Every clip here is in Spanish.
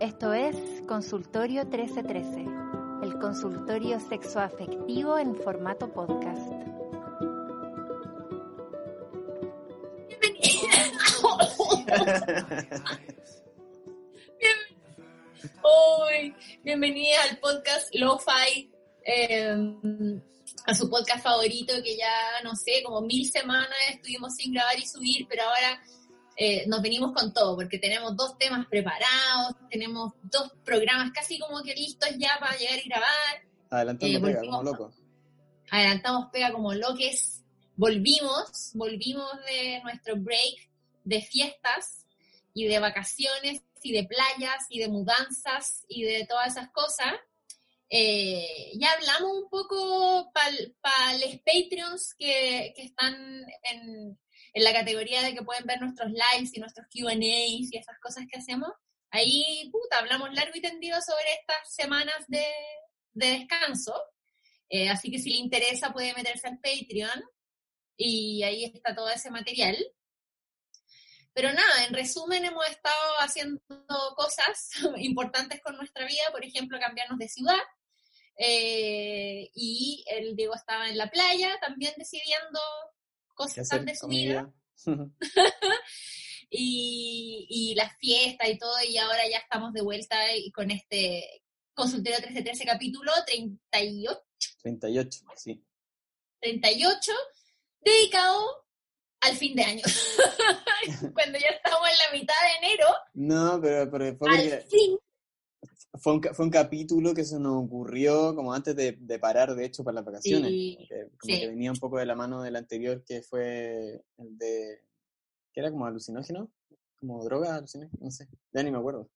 Esto es Consultorio 1313, el consultorio sexoafectivo en formato podcast. Hoy, bienvenida al podcast Lo-Fi, eh, a su podcast favorito que ya, no sé, como mil semanas estuvimos sin grabar y subir, pero ahora eh, nos venimos con todo, porque tenemos dos temas preparados, tenemos dos programas casi como que listos ya para llegar y grabar. Adelantamos Eh, pega, como loco. Adelantamos pega como loques, volvimos, volvimos de nuestro break de fiestas y de vacaciones y de playas y de mudanzas y de todas esas cosas. Eh, ya hablamos un poco para los Patreons que, que están en, en la categoría de que pueden ver nuestros lives y nuestros QAs y esas cosas que hacemos. Ahí, puta, hablamos largo y tendido sobre estas semanas de, de descanso. Eh, así que si le interesa puede meterse al Patreon y ahí está todo ese material. Pero nada, en resumen hemos estado haciendo cosas importantes con nuestra vida, por ejemplo, cambiarnos de ciudad. Eh, y el Diego estaba en la playa también decidiendo ¿Qué cosas de su vida. Y, y las fiestas y todo, y ahora ya estamos de vuelta y con este consultorio 1313 capítulo 38, 38, sí. 38 dedicado al fin de año. Cuando ya estamos en la mitad de enero, No, pero, pero fue al porque fin, fue un, fue un capítulo que se nos ocurrió como antes de, de parar, de hecho, para las vacaciones. Sí, porque como sí. que venía un poco de la mano del anterior, que fue el de... ¿Qué era? ¿Como alucinógeno? ¿Como droga alucinógeno? No sé, ya ni me acuerdo.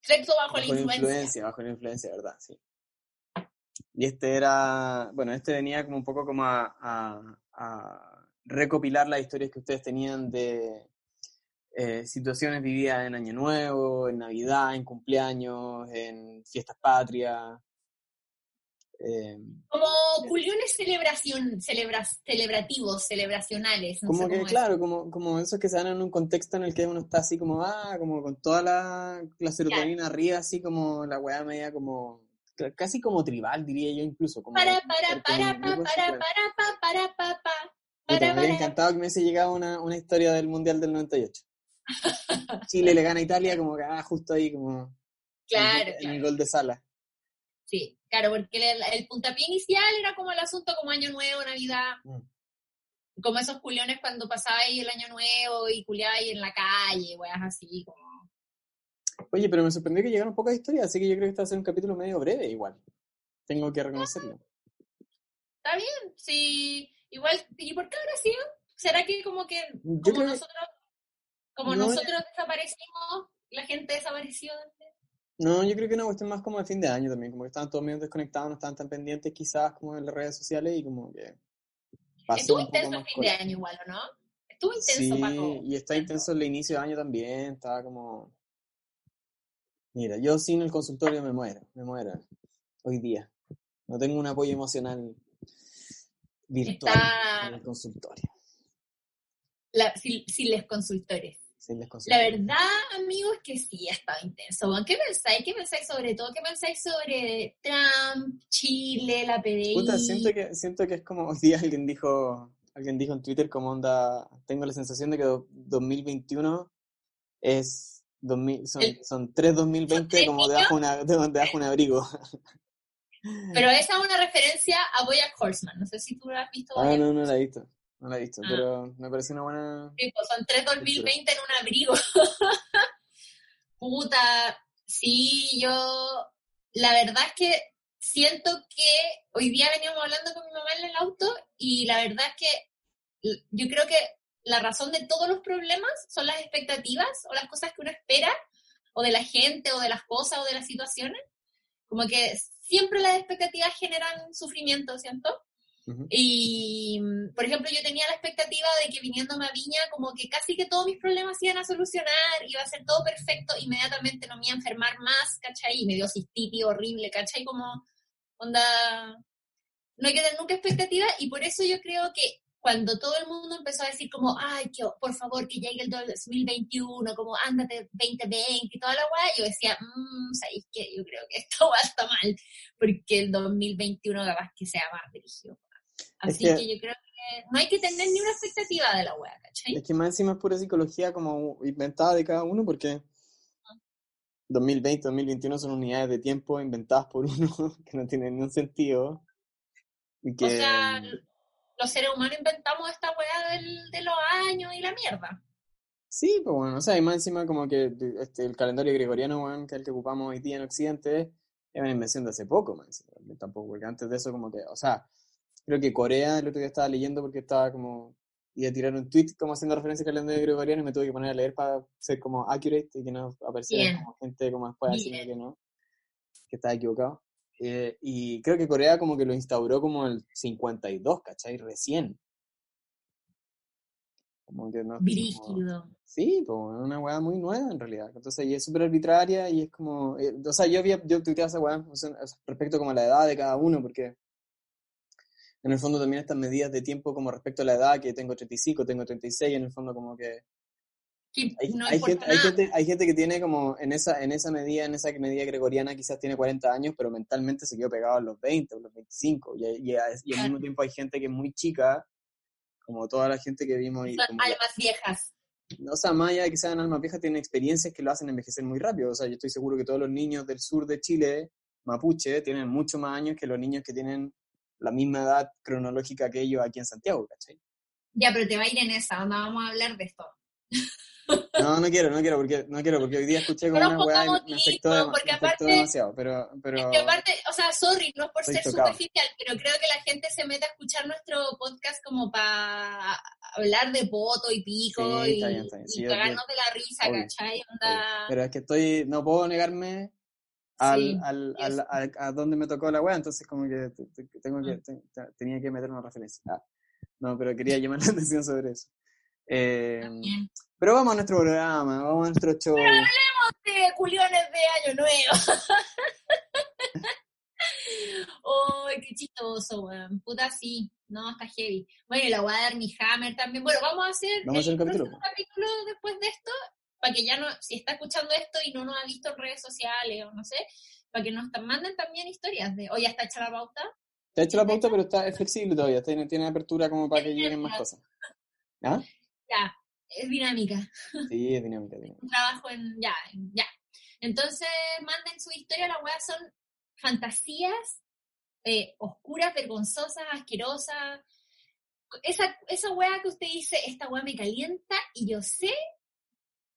sexo bajo, Bajo la influencia. bajo la influencia, ¿verdad? Sí. Y este era, bueno, este venía como un poco como a, a- a recopilar las historias que ustedes tenían de eh, situaciones vividas en Año Nuevo, en Navidad, en cumpleaños, en fiestas patrias. eh, Como culiones celebración, celebrativos, celebracionales. No como sé que, cómo claro, como, como esos que se dan en un contexto en el que uno está así como, ah, como con toda la, la serotonina arriba, así como la weá media como, ca- casi como tribal, diría yo incluso. Como Para, para, para, para, para, para, pa, para, pa, pa. Puta, Para, me hubiera para. encantado que me hubiese llegado una, una historia del Mundial del 98. Chile le gana a Italia como que, ah, justo ahí, como Claro, en, el gol de sala. Sí, claro, porque el, el puntapié inicial era como el asunto como Año Nuevo, Navidad, Mm. como esos culiones cuando pasaba ahí el Año Nuevo y culiaba ahí en la calle, weas así, como... Oye, pero me sorprendió que llegaron pocas historias, así que yo creo que este va a ser un capítulo medio breve igual. Tengo que reconocerlo. Está bien, sí, igual, ¿y por qué habrá sido? ¿Será que como que, como nosotros, como No, nosotros desaparecimos, la gente desapareció? No, yo creo que una cuestión más como de fin de año también, como que estaban todos medio desconectados, no estaban tan pendientes quizás como en las redes sociales y como que pasó Estuvo un poco intenso el más fin de año igual, ¿o no? Estuvo intenso Sí, todos. y está intenso el inicio de año también, estaba como... Mira, yo sin el consultorio me muero, me muero. Hoy día. No tengo un apoyo emocional virtual Está- en el consultorio. La- sin, sin los consultores. La verdad, amigos, que sí ha estado intenso. ¿Qué pensáis? ¿Qué pensáis sobre todo? ¿Qué pensáis sobre Trump, Chile, la PDI? Puta, siento que, siento que es como hoy día alguien dijo, alguien dijo en Twitter como onda, tengo la sensación de que do- 2021 es 2000, son, El- son tres 2020 tres como debajo, una, de- debajo un abrigo. Pero esa es una referencia a Boyack Horseman. No sé si tú lo has visto. Ah, no, no la he visto, no la he visto, Ah. pero me pareció una buena... Sí, pues son tres 2020 en un abrigo. Puta, sí, yo, la verdad es que siento que hoy día veníamos hablando con mi mamá en el auto y la verdad es que yo creo que la razón de todos los problemas son las expectativas o las cosas que uno espera, o de la gente, o de las cosas, o de las situaciones. Como que siempre las expectativas generan sufrimiento, ¿cierto? Y, por ejemplo, yo tenía la expectativa de que viniéndome a Viña, como que casi que todos mis problemas iban a solucionar, iba a ser todo perfecto, inmediatamente no me iba a enfermar más, ¿cachai? Y me dio cistitis horrible, ¿cachai? Como, onda, no hay que tener nunca expectativa y por eso yo creo que cuando todo el mundo empezó a decir como, ay, que, por favor, que llegue el 2021, como ándate 2020 y toda la guay, yo decía, mmm, ¿sabéis qué? Yo creo que esto va a estar mal, porque el 2021 capaz que sea más dirigido. Así que, yo creo que no hay que tener ni una expectativa de la wea, ¿cachai? Es que más encima es pura psicología como inventada de cada uno, porque 2020, 2021 son unidades de tiempo inventadas por uno que no tienen ningún sentido. Y que, o sea, los seres humanos inventamos esta weá de los años y la mierda. Sí, pues bueno, o sea, y más encima como que este, el calendario gregoriano, que es el que ocupamos hoy día en Occidente, es una invención de hace poco, más tampoco, porque antes de eso como que, o sea, creo que Corea, el otro día estaba leyendo porque estaba como, iba a tirar un tweet como haciendo referencia al calendario gregoriano y me tuve que poner a leer para ser como accurate y que no apareciera como gente como después diciendo que no, que estaba equivocado. Eh, y creo que Corea como que lo instauró como el 52, ¿cachai? Recién. Como que no. Brígido. sí, como una weá muy nueva en realidad. Entonces, y es súper arbitraria y es como. Eh, o sea, yo había, yo tuiteaba esa weá respecto como a la edad de cada uno, porque en el fondo también estas medidas de tiempo como respecto a la edad, que tengo 35, tengo 36, en el fondo como que hay, gente, hay, gente, que tiene como en esa, en esa medida, en esa medida gregoriana quizás tiene 40 años, pero mentalmente se quedó pegado a los 20 o los 25. Y, y, al mismo tiempo hay gente que es muy chica, como toda la gente que vimos. Y almas viejas. O sea, más allá de que sean almas viejas, tienen experiencias que lo hacen envejecer muy rápido. O sea, yo estoy seguro que todos los niños del sur de Chile, mapuche, tienen mucho más años que los niños que tienen la misma edad cronológica que ellos aquí en Santiago, ¿cachai? Ya, pero te va a ir en esa, donde vamos a hablar de esto. No, no quiero, no quiero, porque, no quiero, porque hoy día escuché como una weá y me afectó, porque aparte, demasiado, pero, pero... Es que aparte, o sea, sorry, no es por ser superficial, pero creo que la gente se mete a escuchar nuestro podcast como para hablar de poto y pico y, cagarnos de la risa, ¿cachai? Pero es que estoy, no puedo negarme al, al, al, a donde me tocó la weá, entonces como que tengo que, tenía que meter una referencia. Ah, no, pero quería llamar la atención sobre eso. Eh, pero vamos a nuestro programa, vamos a nuestro show. Pero hablemos de culiones de Año Nuevo. ¡Ay, qué chistoso, weón! Puta, sí. No, está heavy. Bueno, la voy a dar mi hammer también. Bueno, vamos a hacer, ¿Vamos a hacer el capítulo? capítulo después de esto, para que ya no, si está escuchando esto y no nos ha visto en redes sociales o no sé, para que nos manden también historias de, o ya está hecha la pauta. Está hecha la pauta, pero está, es flexible todavía, tiene, tiene apertura como para que lleguen más cosas. ¿Ah? Ya, es dinámica. Sí, es dinámica. Un trabajo en, ya, ya. Entonces, manden su historia, las weas son fantasías eh, oscuras, vergonzosas, asquerosas. Esa, esa wea que usted dice, esta wea me calienta y yo sé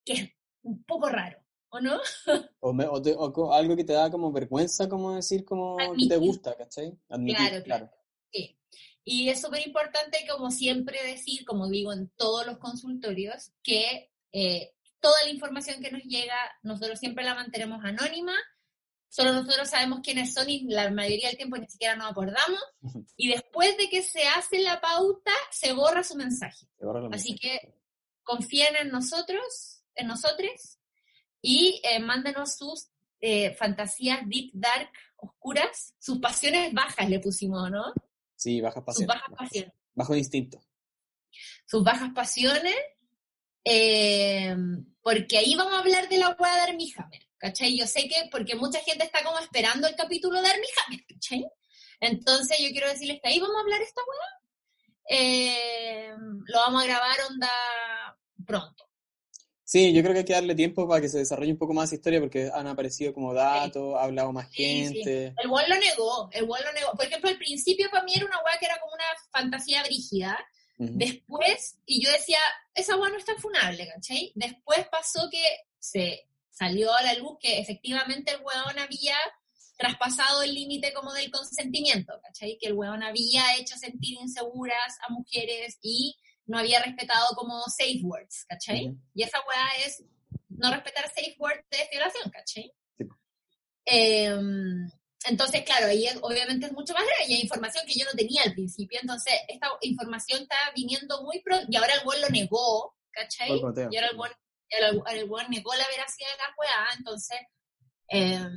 que es un poco raro, ¿o no? o, algo que te da como vergüenza, como decir, como que te gusta, ¿cachai? claro, claro. Sí. Y es súper importante, como siempre, decir, como digo en todos los consultorios, que eh, toda la información que nos llega, nosotros siempre la mantenemos anónima, solo nosotros sabemos quiénes son y la mayoría del tiempo ni siquiera nos acordamos, y después de que se hace la pauta, se borra su mensaje. Así que confíen en nosotros, en nosotros, y eh, mándenos sus eh, fantasías deep, dark, oscuras, sus pasiones bajas le pusimos, ¿no? Sí, bajas pasiones. Sus bajas pasiones. Bajo instinto. Sus bajas pasiones, eh, porque ahí vamos a hablar de la hueá de Armie Hammer, ¿cachai? Yo sé que, porque mucha gente está como esperando el capítulo de Armie Hammer, ¿cachai? Entonces yo quiero decirles que ahí vamos a hablar de esta hueá. Eh, lo vamos a grabar onda pronto. Sí, yo creo que hay que darle tiempo para que se desarrolle un poco más historia porque han aparecido como datos, ha hablado más gente. El Wall lo negó, el Wall lo negó. Por ejemplo, al principio para mí era una weá que era como una fantasía brígida. Después, y yo decía, esa weá no es tan funable, ¿cachai? Después pasó que se salió a la luz que efectivamente el weón había traspasado el límite como del consentimiento, ¿cachai? Que el weón había hecho sentir inseguras a mujeres y no había respetado como safe words, ¿cachai? Y esa weá es no respetar safe words de violación, ¿cachai? Sí. Em, entonces, claro, ahí es- obviamente es mucho más grave y hay información que yo no tenía al principio, entonces esta información está viniendo muy pronto y ahora el weón lo negó, ¿cachai? Y ahora el weón, el, el negó la veracidad de la weá, entonces em,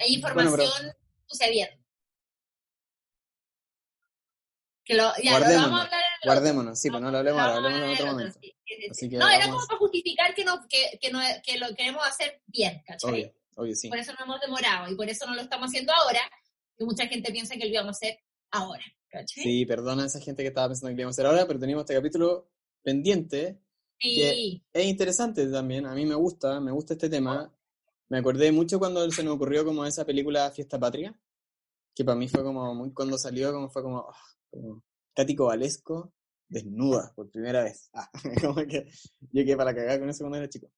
hay Bueno, información sucediendo. Que lo, ya, lo Guardémonos, vamos a hablar en el Guardémonos, sí, pues no lo hablemos ahora, hablemos en otro momento. sí, sí, sí. Así que No, era vamos- como para justificar que, no, que, que, no, que lo queremos hacer bien, ¿cachai? Obvio, obvio, sí. Por eso no hemos demorado y por eso no lo estamos haciendo ahora, que mucha gente piensa que lo íbamos a hacer ahora, ¿cachai? Sí, perdona a esa gente que estaba pensando que lo íbamos a hacer ahora, pero teníamos este capítulo pendiente. Sí. Es interesante también, a mí me gusta, me gusta este tema. Me acordé mucho cuando se me ocurrió como esa película Fiesta Patria, que para mí fue como, muy, cuando salió, como fue como, ah, como Katy Cobalesco desnuda por primera vez. Ah, que para cagar con eso cuando era chico.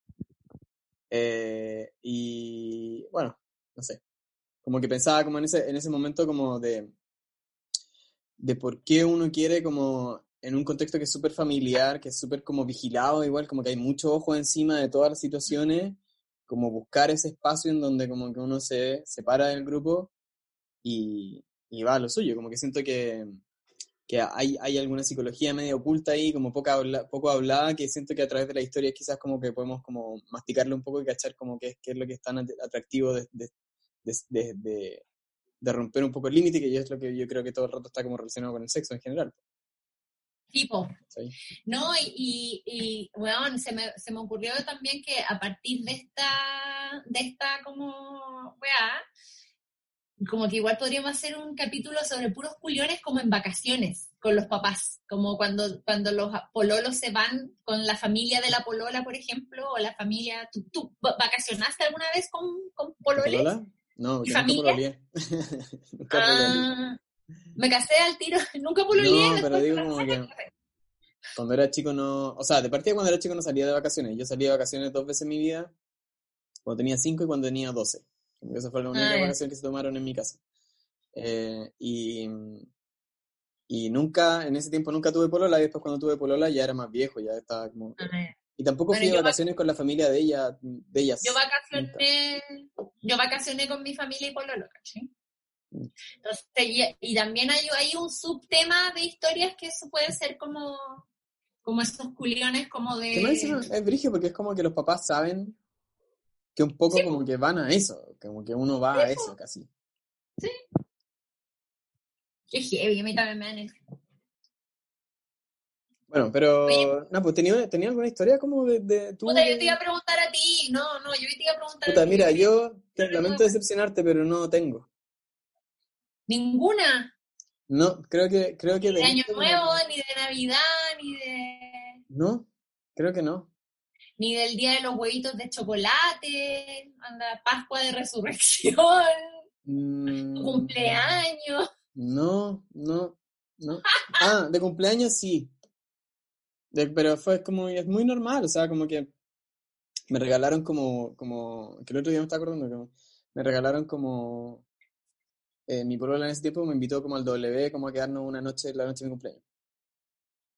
Eh, y bueno, no sé, como que pensaba como en ese, en ese momento como de, de por qué uno quiere como en un contexto que es súper familiar, que es súper como vigilado, igual como que hay mucho ojo encima de todas las situaciones, como buscar ese espacio en donde como que uno se separa del grupo y, y va a lo suyo, como que siento que, que hay, hay alguna psicología medio oculta ahí, como poca habla- poco hablada, que siento que a través de la historia quizás como que podemos como masticarle un poco y cachar como que, qué es lo que es tan at- atractivo de, de, de, de- de- de romper un poco el límite, que yo es lo que yo creo que todo el rato está como relacionado con el sexo en general. Tipo, ¿sí? no, y, y, y weón, se me, se me ocurrió también que a partir de esta, de esta como, weá, como que igual podríamos hacer un capítulo sobre puros culiones como en vacaciones con los papás, como cuando, cuando los pololos se van con la familia de la polola, por ejemplo, o la familia, ¿tú, tú vacacionaste alguna vez con, con pololes? ¿Polola? No, porque nunca pololeé. Nunca. Ah, me casé al tiro, nunca pololeé. No, pero digo como que-. Cuando era chico no, o sea, de partida cuando era chico no salía de vacaciones. Yo salía de vacaciones dos veces en mi vida, cuando tenía cinco y cuando tenía doce. Esa fue la única Ah, vacación que se tomaron en mi casa. Eh, y, y nunca, en ese tiempo nunca tuve polola, y después cuando tuve polola ya era más viejo, ya estaba como... Ah. Y tampoco Bueno, fui de vacaciones con la familia de ella, de ellas. Yo vacacioné, yo vacacioné con mi familia y pololo, ¿cachai? Mm. Entonces, y, y también hay, hay un subtema de historias que eso puede ser como, como esos culiones como de... Es, brígido porque es como que los papás saben que un poco como que van a eso, como que uno va a eso casi. Qué heavy, a mí también me dan. Bueno, pero... Oye. No, pues tenía, tenía alguna historia como de... de tú Puta, yo te iba a preguntar a ti, no, no, yo te iba a preguntar a Puta, ti. mira, yo te- lamento decepcionarte, pero no tengo. Ninguna, No, creo que, creo que ni de Año Nuevo, ni de Navidad, ni de... No, creo que no. Ni del Día de los Huevitos de Chocolate, anda, Pascua de Resurrección, Mm, cumpleaños. No, no, no. Ah, de cumpleaños sí. De- pero fue como, es muy normal, o sea, como que me regalaron como, como, que el otro día me estaba acordando, que me regalaron como, eh, mi polola en ese tiempo me invitó como al W, como a quedarnos una noche, la noche de mi cumpleaños.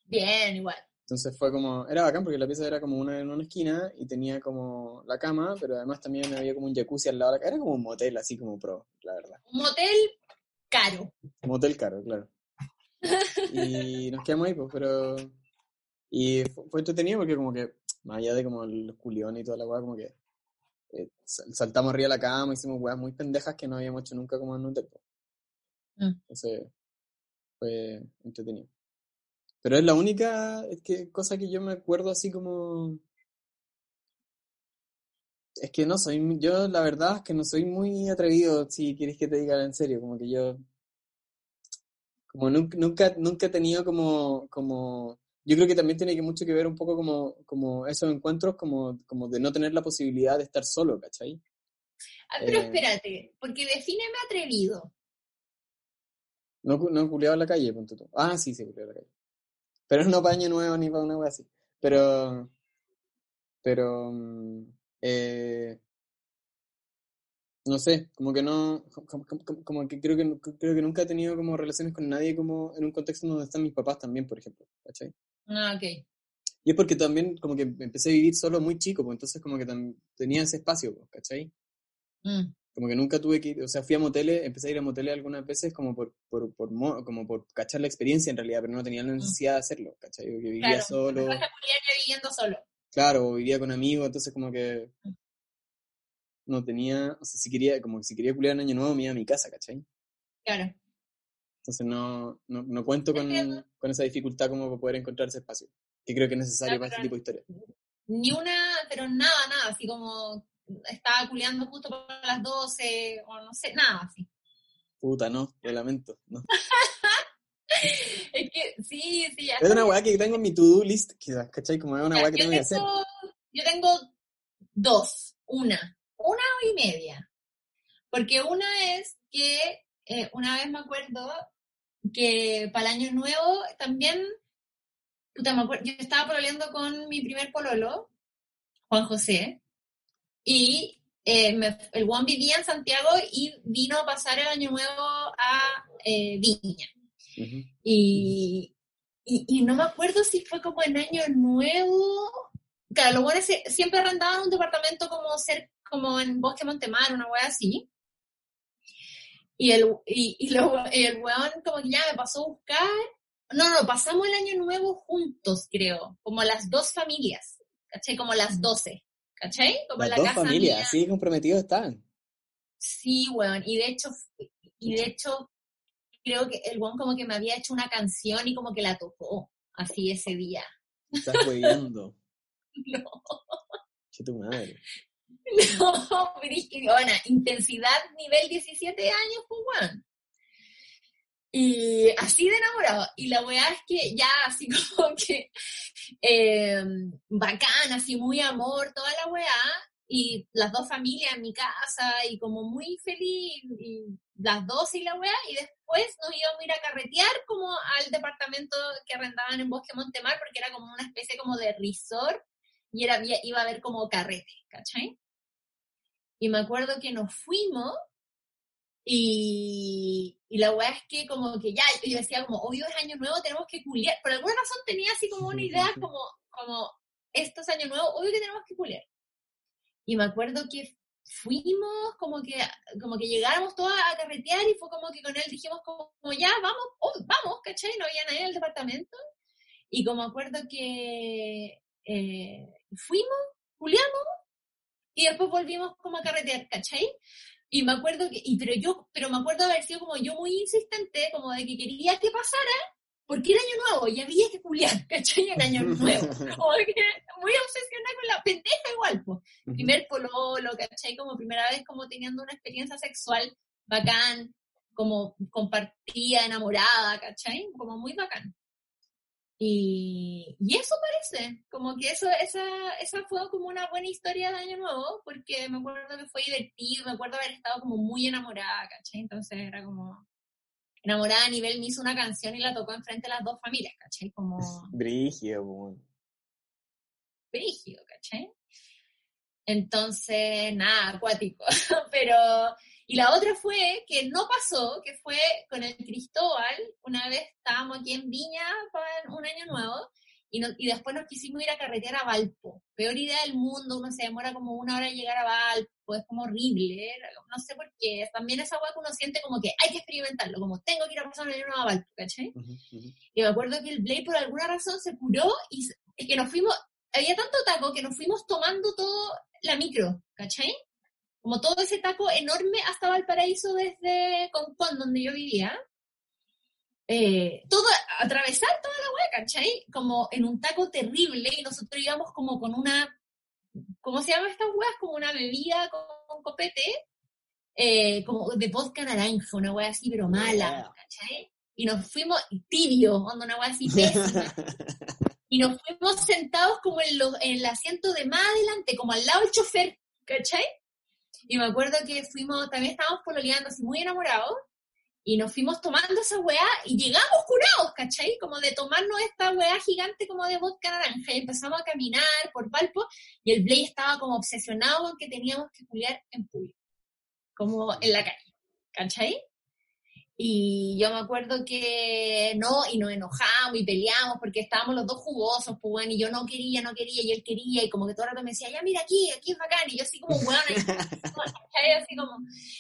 Bien, igual. Entonces fue como, era bacán porque la pieza era como una en una esquina y tenía como la cama, pero además también había como un jacuzzi al lado de la Era como un motel, así como pro, la verdad. Un motel caro. Un motel caro, claro. Y nos quedamos ahí, pues, pero... Y fue, fue entretenido porque como que, más allá de como los culiones y toda la weá, como que eh, sal- saltamos arriba de la cama, hicimos weas muy pendejas que no habíamos hecho nunca como en un hotel. pues. Mm. Entonces, fue entretenido. Pero es la única es que, cosa que yo me acuerdo así como... Es que no soy, yo la verdad es que no soy muy atrevido, si quieres que te diga en serio, como que yo como nunca, nunca, nunca he tenido como, como, yo creo que también tiene que mucho que ver un poco como, como esos encuentros como, como de no tener la posibilidad de estar solo, ¿cachai? Ah, pero Eh. espérate, porque defíneme atrevido. No, no he culiado en la calle, punto tú. Ah, sí, sí, culiado en la calle. Pero no para año nuevo ni para una wea así. Pero, pero, eh, no sé, como que no, como, como- como que creo que creo que nunca he tenido como relaciones con nadie como en un contexto donde están mis papás también, por ejemplo, ¿cachai? Ah, ok. Y es porque también como que empecé a vivir solo muy chico, pues entonces como que tenía ese espacio, pues, ¿cachai? Mm, Como que nunca tuve que ir, o sea, fui a moteles, empecé a ir a moteles algunas veces como por, por, por mo- como por cachar la experiencia en realidad, pero no tenía la necesidad de hacerlo, ¿cachai? Porque vivía claro, solo, ya viviendo solo. claro, vivía con amigos, entonces como que no tenía, o sea, si quería, como que si quería culiar en Año Nuevo me iba a mi casa, ¿cachai? Claro. Entonces no, no, no cuento con, con esa dificultad como para poder encontrar ese espacio, que creo que es necesario para este tipo de historias. Ni una, pero nada, nada, así como estaba culiando justo para las 12, o no sé, nada así. Puta, no, lo lamento. No. Es que sí, sí, ya. Es una weá que tengo en mi to-do list, quizás, ¿cachai? Como es una weá que tengo que hacer. yo tengo dos, una, una y media. Porque una es que eh, una vez me acuerdo que para el año nuevo también, puta, me acuerdo, yo estaba pololeando con mi primer pololo, Juan José, y eh, me- el Juan vivía en Santiago y vino a pasar el año nuevo a eh, Viña. Y, y, y no me acuerdo si fue como en Año Nuevo. Claro, los buenos siempre arrendaban un departamento como ser, como en Bosque Montemar, una wea así. Y el, y, y lo- y el weón como que ya me pasó a buscar. No, no, pasamos el Año Nuevo juntos, creo. Como las dos familias. ¿Cachai? Como las doce. ¿Cachai? Como Las la dos casa familias, mía. así comprometidos estaban. Sí, weón. Y de hecho, y de hecho, creo que el weón como que me había hecho una canción y como que la tocó así ese día. Estás hueveando. No, Che tu madre. no, bueno, intensidad nivel 17 años, pues weón. Y así de enamorado. Y la weá es que ya así como que eh, bacán, así muy amor, toda la weá. Y las dos familias en mi casa y como muy feliz, y las dos y la weá. Y después nos íbamos a ir a carretear como al departamento que arrendaban en Bosque Montemar porque era como una especie como de resort y era, iba a haber como carrete, ¿cachai? Y me acuerdo que nos fuimos y, y la weá es que como que ya, yo decía como, obvio es año nuevo, tenemos que culiar. Por alguna razón tenía así como una idea como, como, esto es año nuevo, obvio que tenemos que culiar. Y me acuerdo que fuimos como que, como que llegáramos todos a carretear y fue como que con él dijimos como, ya, vamos, oh, vamos, ¿cachai? No había nadie en el departamento. Y como acuerdo que eh, fuimos, culiamos y después volvimos como a carretear, ¿cachai? Y me acuerdo que, y, pero yo, pero me acuerdo haber sido como yo muy insistente, como de que quería que pasara, porque era año nuevo y había que culiar, ¿cachai? En año nuevo. Como que muy obsesionada con la pendeja igual, pues. Primer pololo, ¿cachai? Como primera vez como teniendo una experiencia sexual bacán, como compartida, enamorada, ¿cachai? Como muy bacán. Y, y eso parece, como que eso, esa, esa fue como una buena historia de Año Nuevo, porque me acuerdo que fue divertido, me acuerdo haber estado como muy enamorada, ¿cachai? Entonces era como enamorada a nivel, me hizo una canción y la tocó enfrente de las dos familias, ¿cachai? Como Brigio, po. brígido, ¿cachai? Entonces, nada, acuático. Pero, y la otra fue que no pasó, que fue con el Cristóbal. Una vez estábamos aquí en Viña para un año nuevo y, no- y después nos quisimos ir a carretear a Valpo. Peor idea del mundo, uno se demora como una hora en llegar a Valpo, es como horrible, como- no sé por qué. También esa hueá que uno siente como que hay que experimentarlo, como tengo que ir a pasar un año nuevo a Valpo, ¿cachai? Ujú, ujú. Y me acuerdo que el Blade por alguna razón se curó y es que nos fuimos, había tanto taco que nos fuimos tomando todo la micro, ¿cachai? Como todo ese taco enorme hasta Valparaíso desde Concón, donde yo vivía. Eh, todo, atravesar toda la hueá, ¿cachai? Como en un taco terrible y nosotros íbamos como con una, ¿cómo se llaman estas hueas? Como una bebida con, copete, eh, como de vodka naranja, una hueá así, pero mala, ¿cachai? Y nos fuimos tibio, onda una hueá así pésima y nos fuimos sentados como en, los, en el asiento de más adelante, como al lado del chofer, ¿cachai? Y me acuerdo que fuimos, también estábamos pololeando así muy enamorados, y nos fuimos tomando esa weá y llegamos curados, ¿cachai? Como de tomarnos esta weá gigante como de vodka naranja y empezamos a caminar por Palpo y el Blay estaba como obsesionado con que teníamos que culiar en público. como en la calle, ¿cachai? Y yo me acuerdo que no, y nos enojamos y peleamos porque estábamos los dos jugosos, pues bueno, y yo no quería, no quería, y él quería, y como que todo el rato me decía, ya mira aquí, aquí es bacán, y yo así como, bueno, así como,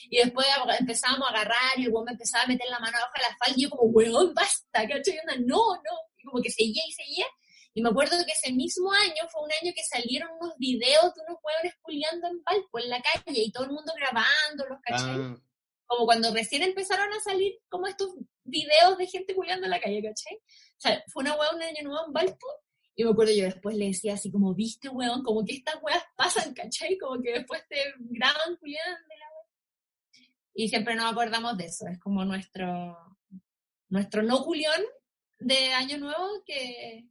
y después empezábamos a agarrar, y el me empezaba a meter la mano abajo de la falda, y yo como, weón, basta, ¿cachai? Y onda, no, no, y como que seguía y seguía, y me acuerdo que ese mismo año fue un año que salieron unos videos de unos hueones culiando en Valpo, en la calle, y todo el mundo grabándolos, ¿cachai? Ah, como cuando recién empezaron a salir como estos videos de gente culiando en la calle, ¿cachai? O sea, fue una hueá un año nuevo en Valpo, y me acuerdo yo después le decía así como, viste, weón, como que estas weas pasan, ¿cachai? Como que después te graban culiando la wea. Y siempre nos acordamos de eso, es como nuestro, nuestro no culión de año nuevo que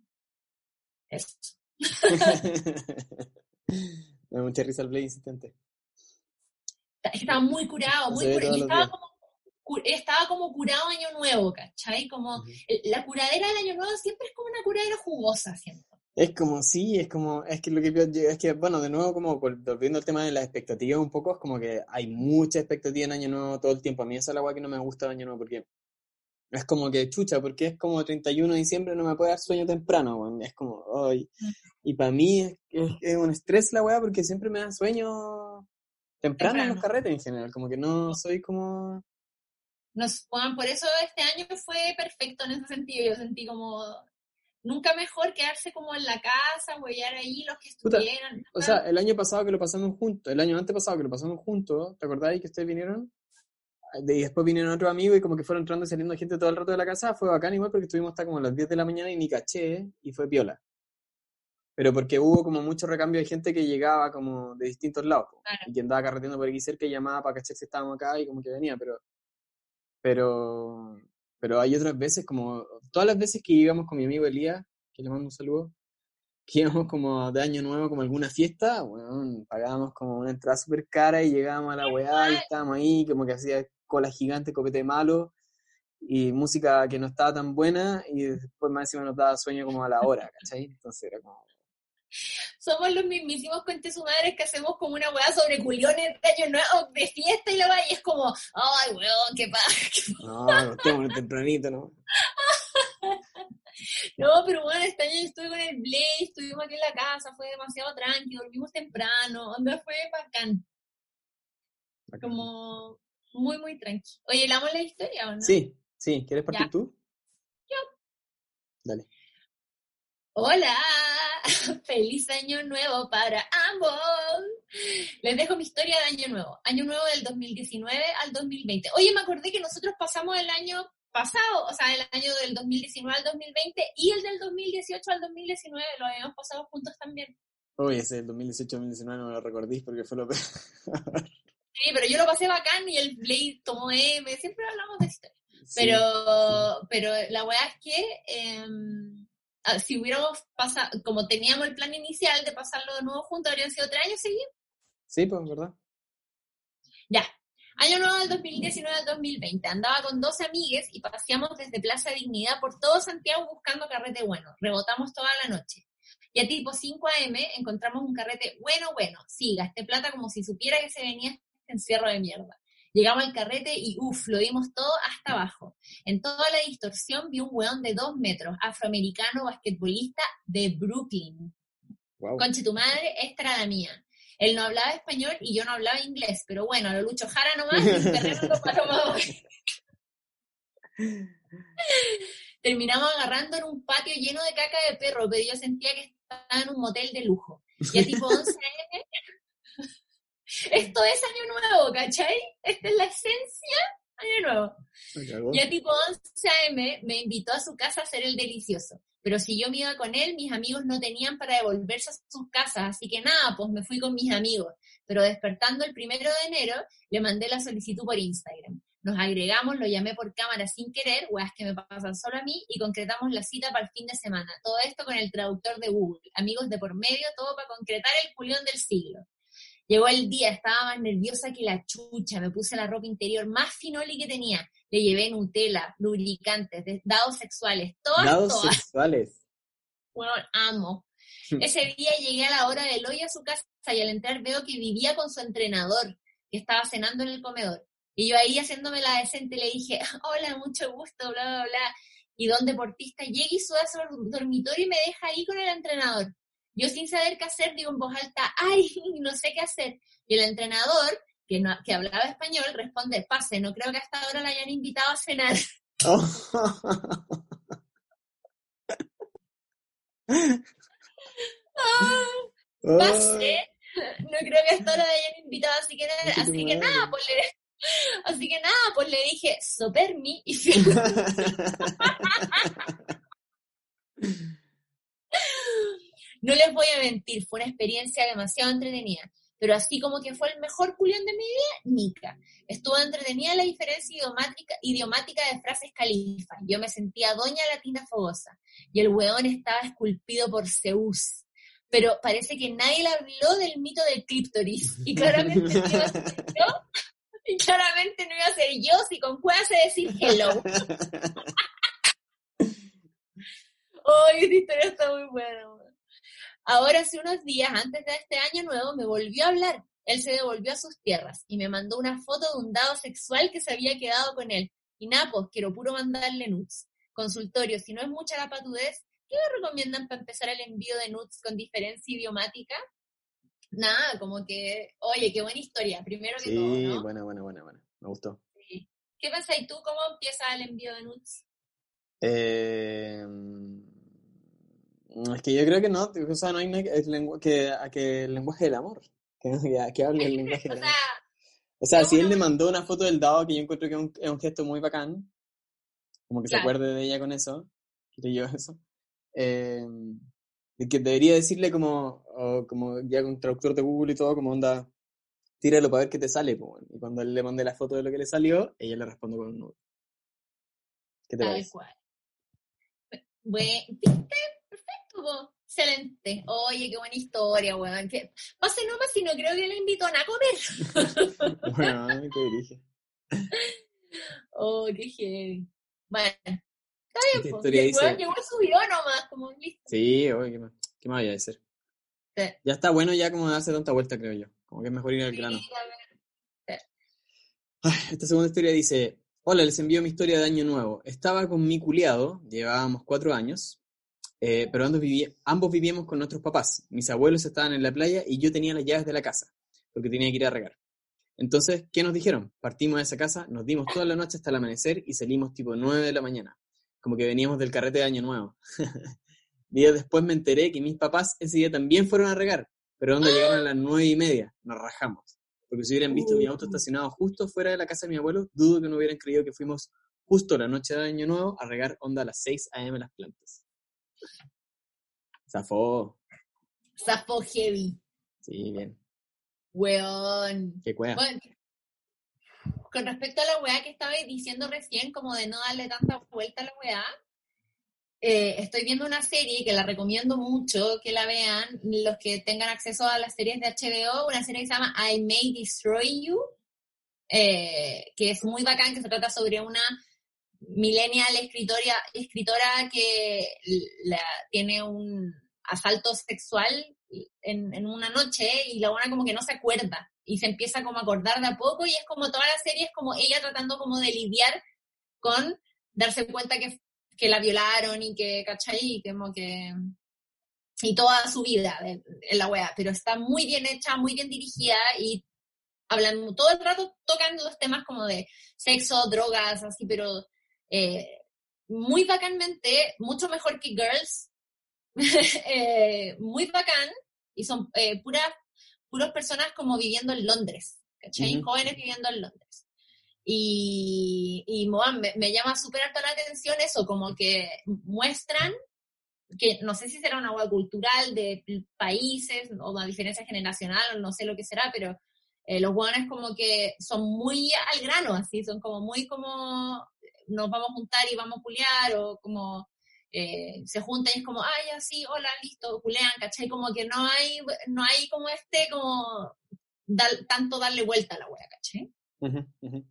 es Me da mucha risa el Blade insistente. Estaba muy curado, muy curado. Y estaba como, estaba como curado año nuevo, ¿cachai? Como la curadera del año nuevo siempre es como una curadera jugosa, siento. Es como, sí, es como, es que lo que es que, bueno, de nuevo, como vol- volviendo al tema de las expectativas un poco, es como que hay mucha expectativa en Año Nuevo todo el tiempo. A mí esa es la agua que no me gusta de Año Nuevo, porque es como que, chucha, porque es como 31 de diciembre, no me puede dar sueño temprano, weón. Es como, ay. Y para mí es, es, es un estrés la weá, porque siempre me da sueño temprano, en los carretes en general, como que no soy como... Nos, Juan, por eso este año fue perfecto en ese sentido. Yo sentí como nunca mejor quedarse como en la casa, huellar ahí los que Puta, estuvieran. O sea, el año pasado que lo pasamos juntos, el año antepasado que lo pasamos juntos, ¿te acordáis que ustedes vinieron? De- Y después vinieron otros amigos y como que fueron entrando y saliendo gente todo el rato de la casa, fue bacán igual porque estuvimos hasta como a las 10 de la mañana y ni caché y fue piola. Pero porque hubo como mucho recambio de gente que llegaba como de distintos lados Claro. y que andaba carreteando por aquí cerca y llamaba para cachar si estábamos acá y como que venía, pero pero pero hay otras veces como todas las veces que íbamos con mi amigo Elías, que le mando un saludo, que íbamos como de año nuevo, como alguna fiesta, weón, pagábamos como una entrada súper cara y llegábamos a la weá y estábamos ahí, como que hacía cola gigante, copete malo, y música que no estaba tan buena, y después más encima nos daba sueño como a la hora, ¿cachai? Entonces era como... Somos los mismísimos cuentes su madre que hacemos como una weá sobre culiones de año nuevo, de fiesta y la weá, y es como, ay, weón, qué pasa. No, estamos tempranito, ¿no? No, pero bueno, este año yo estuve con el Blaze, estuvimos aquí en la casa, fue demasiado tranquilo, dormimos temprano, onda fue bacán, como muy, muy tranqui. Oye, ¿le la historia o no? Sí, sí, ¿quieres partir Ya. tú? Dale. Hola, feliz año nuevo para ambos. Les dejo mi historia de año nuevo, año nuevo del 2019 al 2020. Oye, me acordé que nosotros pasamos el año pasado, o sea, el año del 2019 al 2020 y el del 2018 al 2019, lo habíamos pasado juntos también. Uy, ese del 2018-2019 no me lo recordís porque fue lo peor. Sí, pero yo lo pasé bacán y el Blade tomó M, siempre hablamos de historia. Sí, Pero, pero la weá es que em, si hubiéramos pasado, como teníamos el plan inicial de pasarlo de nuevo juntos, habrían sido tres años seguidos. Sí, pues, ¿verdad? Ya. Año nuevo del 2019 al 2020. Andaba con dos amigues y paseamos desde Plaza Dignidad por todo Santiago buscando carrete bueno. Rebotamos toda la noche. Y a tipo 5 a.m. encontramos un carrete bueno, bueno. Sí, gasté plata como si supiera que se venía este encierro de mierda. Llegamos al carrete y uff, lo dimos todo hasta abajo. En toda la distorsión vi un weón de dos metros, afroamericano, basquetbolista de Brooklyn. Wow. Conche tu madre, esta era la mía. Él no hablaba español y yo no hablaba inglés, pero bueno, lo Lucho Jara nomás y terreno lo. Terminamos agarrando en un patio lleno de caca de perro, pero yo sentía que estaba en un motel de lujo. Y a tipo 11 am, esto es año nuevo, ¿cachai? Esta es la esencia año nuevo. Ya tipo 11 am me invitó a su casa a hacer el delicioso. Pero si yo me iba con él, mis amigos no tenían para devolverse a sus casas, así que nada, pues me fui con mis amigos. Pero despertando el primero de enero, le mandé la solicitud por Instagram. Nos agregamos, lo llamé por cámara sin querer, weas que me pasan solo a mí, y concretamos la cita para el fin de semana. Todo esto con el traductor de Google. Amigos de por medio, todo para concretar el culión del siglo. Llegó el día, estaba más nerviosa que la chucha, me puse la ropa interior más finoli que tenía. Le llevé Nutella, lubricantes, dados sexuales, todas, Dados todas. sexuales. Bueno, amo. Ese día llegué a la hora del hoy a su casa y al entrar veo que vivía con su entrenador. que estaba cenando en el comedor. Y yo ahí haciéndome la decente le dije, hola, mucho gusto, bla, bla, bla. Y don deportista llega y sube a su dormitorio y me deja ahí con el entrenador. Yo sin saber qué hacer digo en voz alta, ay, no sé qué hacer. Y el entrenador, que, no, que hablaba español, responde, pase, no creo que hasta ahora la hayan invitado a cenar. pase, no creo que hasta ahora la hayan invitado, así que, así que nada, pues le, así que nada, pues le dije, sopermi y No les voy a mentir, fue una experiencia demasiado entretenida. Pero así como que fue el mejor culión de mi vida, Nica. Estuvo entretenida la diferencia idiomática, idiomática de frases califa. Yo me sentía doña latina fogosa. Y el weón estaba esculpido por Zeus. Pero parece que nadie le habló del mito del clíptoris. Y claramente no iba a ser yo. Y claramente no iba a ser yo si con cuál se decir hello. ¡Ay, esta historia está muy buena! Ahora, hace unos días, antes de este año nuevo, me volvió a hablar. Él se devolvió a sus tierras y me mandó una foto de un dado sexual que se había quedado con él. Y nada, pues quiero puro mandarle nudes. Consultorio, si no es mucha la patudez, ¿qué me recomiendan para empezar el envío de nudes con diferencia idiomática? Nada, como que, oye, qué buena historia, primero que todo, Sí, ¿no? buena, buena, buena, buena. Me gustó. Sí. ¿Qué pasa y tú cómo empieza el envío de nudes? Eh, es que yo creo que no, o sea, no hay lengua- que, a que el lenguaje del amor, que, que, que hable el lenguaje del amor. O sea, si él le mandó una foto del dado, que yo encuentro que es un, es un gesto muy bacán, como que se Claro. acuerde de ella con eso, creo yo eso, eh, que debería decirle como, o como ya con traductor de Google y todo, como onda, tíralo para ver qué te sale, po, y cuando él le mande la foto de lo que le salió, ella le responde con un nude. ¿Qué te Tal parece? cual. Bueno, ¿viste? Po. excelente. Oye, qué buena historia, weón. Que... Pase nomás si no creo que le invitó a comer. Bueno, a mí te dirige. Oh, qué heavy. Bueno, está bien, po. historia El dice- weón llegó y subió nomás, como listo. Sí, oye, ¿qué más, qué más voy a decir? Sí. Ya está bueno ya como darse tanta vuelta, creo yo. Como que es mejor ir al grano. Sí. Ay, Esta segunda historia dice, hola, les envío mi historia de año nuevo. Estaba con mi culiado, llevábamos cuatro años, eh, pero ambos, ambos vivíamos con nuestros papás. Mis abuelos estaban en la playa y yo tenía las llaves de la casa, porque tenía que ir a regar. Entonces, ¿qué nos dijeron? Partimos de esa casa, nos dimos toda la noche hasta el amanecer y salimos tipo 9 de la mañana, como que veníamos del carrete de año nuevo. Días después me enteré que mis papás ese día también fueron a regar, pero donde llegaron a las nueve y media, nos rajamos. Porque si hubieran visto mi auto estacionado justo fuera de la casa de mi abuelo, dudo que no hubieran creído que fuimos justo la noche de Año Nuevo a regar onda a las 6 a.m. las plantas. Zafó. Zafó heavy. Sí, bien. Weón. Qué cueva. Bueno, con respecto a la weá que estaba diciendo recién, como de no darle tanta vuelta a la weá, eh, estoy viendo una serie que la recomiendo mucho que la vean los que tengan acceso a las series de HBO, una serie que se llama I May Destroy You, eh, que es muy bacán, que se trata sobre una millennial escritora, escritora que tiene un asalto sexual en, en, una noche y la buena como que no se acuerda y se empieza como a acordar de a poco y es como toda la serie es como ella tratando como de lidiar con darse cuenta que, que la violaron y que, ¿cachai? Y como que... Y toda su vida en la wea, pero está muy bien hecha, muy bien dirigida y hablan todo el rato, tocan los temas como de sexo, drogas, así, pero eh, muy bacánmente, mucho mejor que Girls, eh, muy bacán, y son eh, puras, puras personas como viviendo en Londres, ¿cachai? Uh -huh. Jóvenes viviendo en Londres. Y, y bueno, me, me, llama súper harto la atención eso, como que muestran que no sé si será una agua cultural de países o una diferencia generacional, no sé lo que será, pero eh, los hueones como que son muy al grano, así, son como muy como nos vamos a juntar y vamos a culiar, o como eh, se juntan y es como, ay, así, hola, listo, culean, ¿cachai? Como que no hay, no hay como este, como tanto darle vuelta a la wea, ¿cachai? Uh -huh, uh -huh.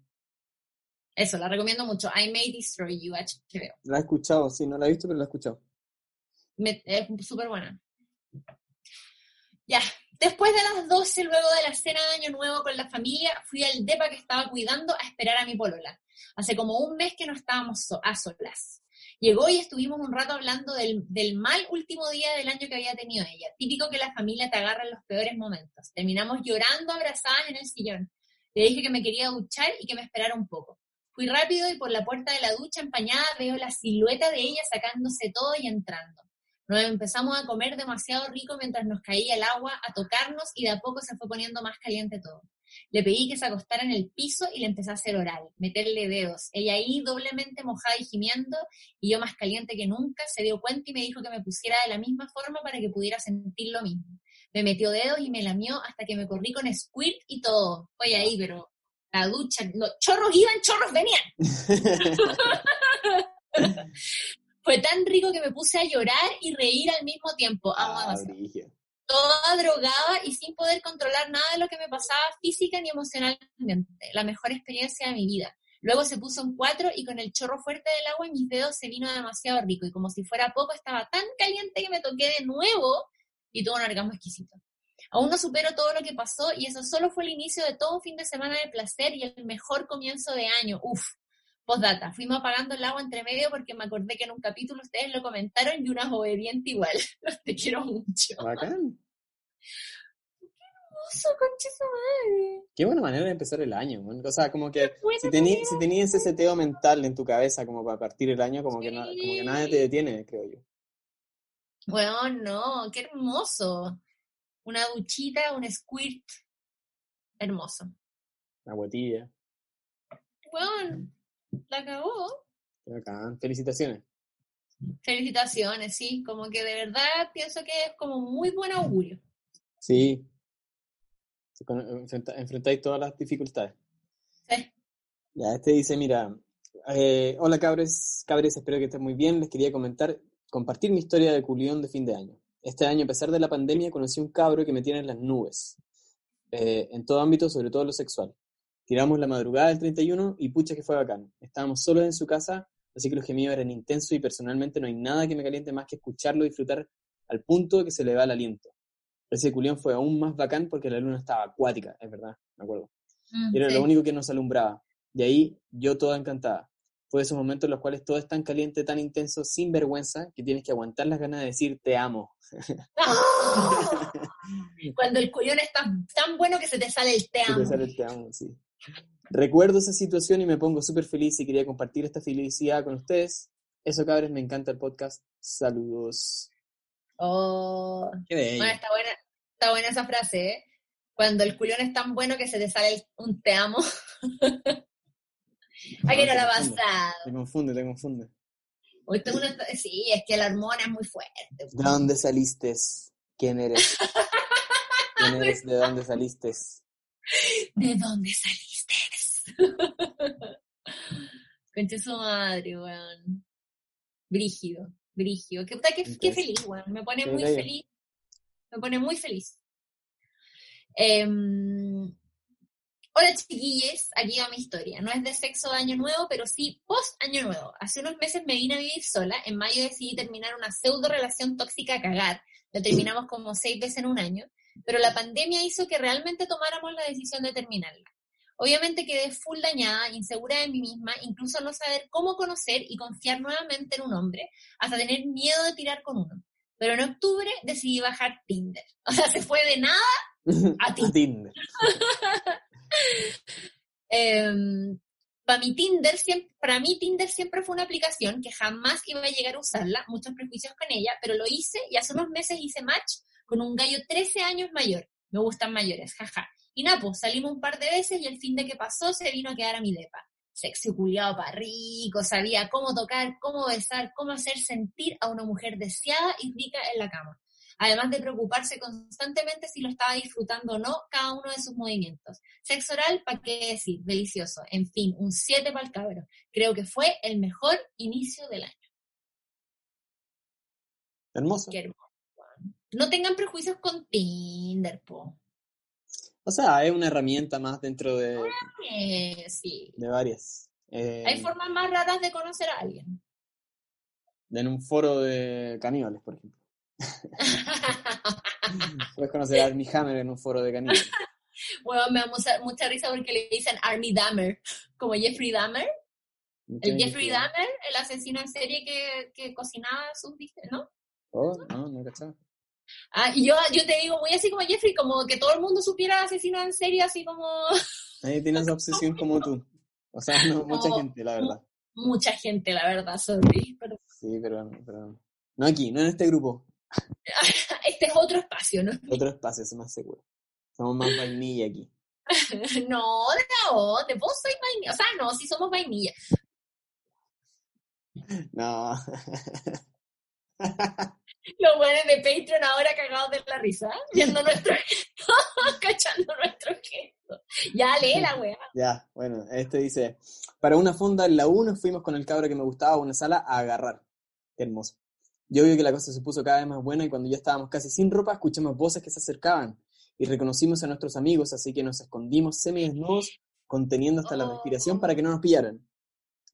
Eso, la recomiendo mucho. I May Destroy You, HBO. La he escuchado, sí, no la he visto, pero la he escuchado. Me, es súper buena. Ya, Después de las 12, luego de la cena de Año Nuevo con la familia, fui al depa que estaba cuidando a esperar a mi polola. Hace como un mes que no estábamos so- a solas. Llegó y estuvimos un rato hablando del, del mal último día del año que había tenido ella. Típico que la familia te agarra en los peores momentos. Terminamos llorando abrazadas en el sillón. Le dije que me quería duchar y que me esperara un poco. Fui rápido y por la puerta de la ducha empañada veo la silueta de ella sacándose todo y entrando. Nos empezamos a comer demasiado rico mientras nos caía el agua, a tocarnos y de a poco se fue poniendo más caliente todo. Le pedí que se acostara en el piso y le empecé a hacer oral, meterle dedos. Ella ahí doblemente mojada y gimiendo y yo más caliente que nunca se dio cuenta y me dijo que me pusiera de la misma forma para que pudiera sentir lo mismo. Me metió dedos y me lamió hasta que me corrí con squirt y todo. Oye ahí, pero la ducha, los chorros iban, chorros venían. Fue tan rico que me puse a llorar y reír al mismo tiempo. Amo Ah, demasiado. Toda drogada y sin poder controlar nada de lo que me pasaba física ni emocionalmente. La mejor experiencia de mi vida. Luego se puso en cuatro y con el chorro fuerte del agua en mis dedos se vino demasiado rico y como si fuera poco estaba tan caliente que me toqué de nuevo y tuvo un orgasmo exquisito. Aún no supero todo lo que pasó y eso solo fue el inicio de todo un fin de semana de placer y el mejor comienzo de año. Uf. Postdata, fuimos apagando el agua entre medio porque me acordé que en un capítulo ustedes lo comentaron y unas obediente igual. Te quiero mucho. Bacán. Hermoso, concha su madre. Qué buena manera de empezar el año, man. O sea, como que si, tenías ese seteo mental en tu cabeza como para partir el año, como, que, na- como que nadie te detiene, creo yo. Bueno, no, qué hermoso. Una duchita, un squirt. Hermoso. Una guatilla. Bueno, la acabó. Felicitaciones. Felicitaciones, sí. Como que de verdad pienso que es como muy buen augurio. Sí. Enfrenta- enfrentáis todas las dificultades. Sí. Ya, este dice, mira, eh, hola cabres, cabres, espero que estén muy bien. Les quería comentar, compartir mi historia de culión de fin de año. Este año, a pesar de la pandemia, conocí un cabro que me tiene en las nubes. Eh, en todo ámbito, sobre todo lo sexual. Tiramos la madrugada del 31 y pucha que fue bacán. Estábamos solos en su casa, así que los gemidos eran intensos y personalmente no hay nada que me caliente más que escucharlo y disfrutar al punto que se le va el aliento. Ese culión fue aún más bacán porque la luna estaba acuática, es verdad, me acuerdo. Mm, Era sí. lo único que nos alumbraba. De ahí yo toda encantada. Fue de esos momentos en los cuales todo es tan caliente, tan intenso, sin vergüenza, que tienes que aguantar las ganas de decir te amo. ¡Ah! Cuando el culión está tan bueno que se te sale el te amo. te sale el te amo, sí. Recuerdo esa situación y me pongo súper feliz y quería compartir esta felicidad con ustedes. Eso, cabres, me encanta el podcast. Saludos. Oh, Qué bello. bueno, está buena, está buena esa frase, ¿eh? Cuando el culión es tan bueno que se te sale un te amo. ¿A qué no la ha te confunde, pasado? Te confunde, te confunde. Hoy tengo una- Sí, es que la hormona es muy fuerte. ¿De dónde saliste? ¿Quién eres? ¿Quién eres? ¿De dónde saliste? ¿De dónde saliste? Concha su madre, weón. Brígido, brígido. Qué, qué, qué feliz, weón. Me pone muy feliz. Me pone muy feliz. Em, hola chiquilles, aquí va mi historia. No es de sexo de año nuevo, pero sí post año nuevo. Hace unos meses me vine a vivir sola. En mayo decidí terminar una pseudo relación tóxica a cagar. La terminamos como seis veces en un año. Pero la pandemia hizo que realmente tomáramos la decisión de terminarla. Obviamente quedé full dañada, insegura de mí misma, incluso no saber cómo conocer y confiar nuevamente en un hombre, hasta tener miedo de tirar con uno. Pero en octubre decidí bajar Tinder. O sea, se fue de nada a Tinder. Tinder. para mi Tinder, siempre, para mí Tinder siempre fue una aplicación que jamás iba a llegar a usarla, muchos prejuicios con ella, pero lo hice y hace unos meses hice match con un gallo 13 años mayor. Me gustan mayores, jaja. Y nada, pues salimos un par de veces y el fin de que pasó se vino a quedar a mi depa. Sexy culiado para rico, sabía cómo tocar, cómo besar, cómo hacer sentir a una mujer deseada y rica en la cama. Además de preocuparse constantemente si lo estaba disfrutando o no cada uno de sus movimientos. Sexo oral, ¿para qué decir? Delicioso. En fin, un 7 para el cabro. Creo que fue el mejor inicio del año. Hermoso. Qué hermoso. No tengan prejuicios con Tinder, po. O sea, es una herramienta más dentro de, Eh, sí. de varias. Eh, Hay formas más raras de conocer a alguien. en un foro de caníbales, por ejemplo. Puedes conocer a Armie Hammer en un foro de caninos. Bueno, me da mucha, mucha risa porque le dicen Army Dahmer, como Jeffrey Dahmer. El Jeffrey Dahmer, el asesino en serie que, que cocinaba sus ¿no? Oh, no, no cachaba. Ah, y yo, yo te digo muy así como Jeffrey, como que todo el mundo supiera asesino en serie, así como... Nadie tiene esa obsesión como tú. O sea, no, mucha gente, la verdad. Mucha gente, la verdad, sorry. Pero Sí, pero, pero no aquí, no en este grupo. este es otro espacio, ¿no? Otro espacio, es más seguro. Somos más vainilla aquí. No, no, de vos soy vainilla. O sea, no, sí somos vainilla. No. Los buenos de Patreon ahora cagados de la risa, viendo nuestro gesto, cachando nuestro gesto. Ya, lee la wea. ya, bueno, este dice, para una fonda en la 1 fuimos con el cabro que me gustaba a una sala a agarrar. Qué hermoso. Yo vi que la cosa se puso cada vez más buena y cuando ya estábamos casi sin ropa escuchamos voces que se acercaban y reconocimos a nuestros amigos, así que nos escondimos semidesnudos, conteniendo hasta la respiración para que no nos pillaran.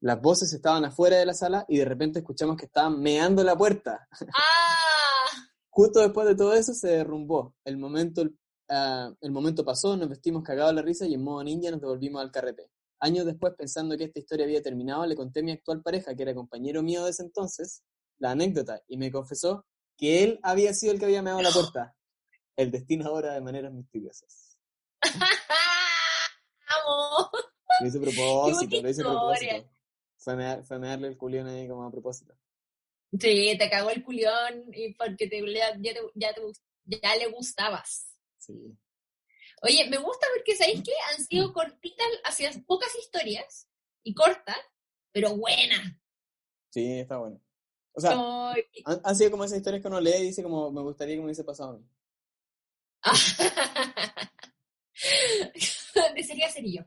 Las voces estaban afuera de la sala y de repente escuchamos que estaban meando la puerta. ¡Ah! Justo después de todo eso se derrumbó. El momento, ah, el momento pasó, nos vestimos cagados la risa y en modo ninja nos devolvimos al carrete. Años después, pensando que esta historia había terminado, le conté a mi actual pareja, que era compañero mío de ese entonces, la anécdota y me confesó que él había sido el que había meado la puerta. El destino ahora de maneras misteriosas. ¡Amo! Lo hice propósito, lo hice propósito. Fue, mear- fue mearle el culión ahí como a propósito. Sí, te cagó el culión y porque te, ya, te, ya, te, ya le gustabas. Sí. Oye, me gusta porque, ¿sabéis qué? Han sido cortitas, hacías pocas historias y cortas, pero buenas. Sí, está bueno. O sea, han, han sido como esas historias que uno lee y dice como, me gustaría que me hubiese pasado a mí. Desearía ser yo.